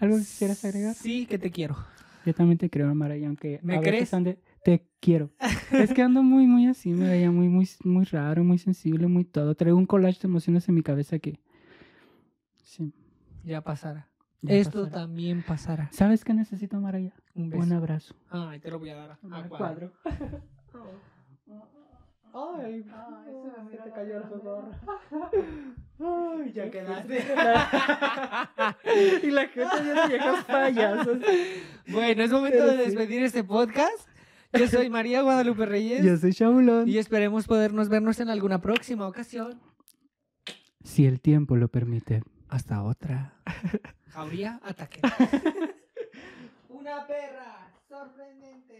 ¿algo que quisieras agregar? Sí, que te quiero. Yo también te creo, Maraya, aunque ¿Me a crees? ande- te quiero. es que ando muy, muy así, Maraya, muy, muy, muy raro, muy sensible, muy todo. Traigo un collage de emociones en mi cabeza que... Sí. Ya pasará. ya Esto pasará. también pasará. ¿Sabes qué necesito, Maraya? Un beso. Un abrazo. Ay, te lo voy a dar. a Al cuadro. Ay, se te cayó el sudor. Ay, ya quedaste. y la gente ya viejos payasos. Bueno, es momento de despedir este podcast. Yo soy María Guadalupe Reyes. Yo soy Shaulón. Y esperemos podernos vernos en alguna próxima ocasión. Si el tiempo lo permite. Hasta otra. Jauría, ataque. Una perra sorprendente.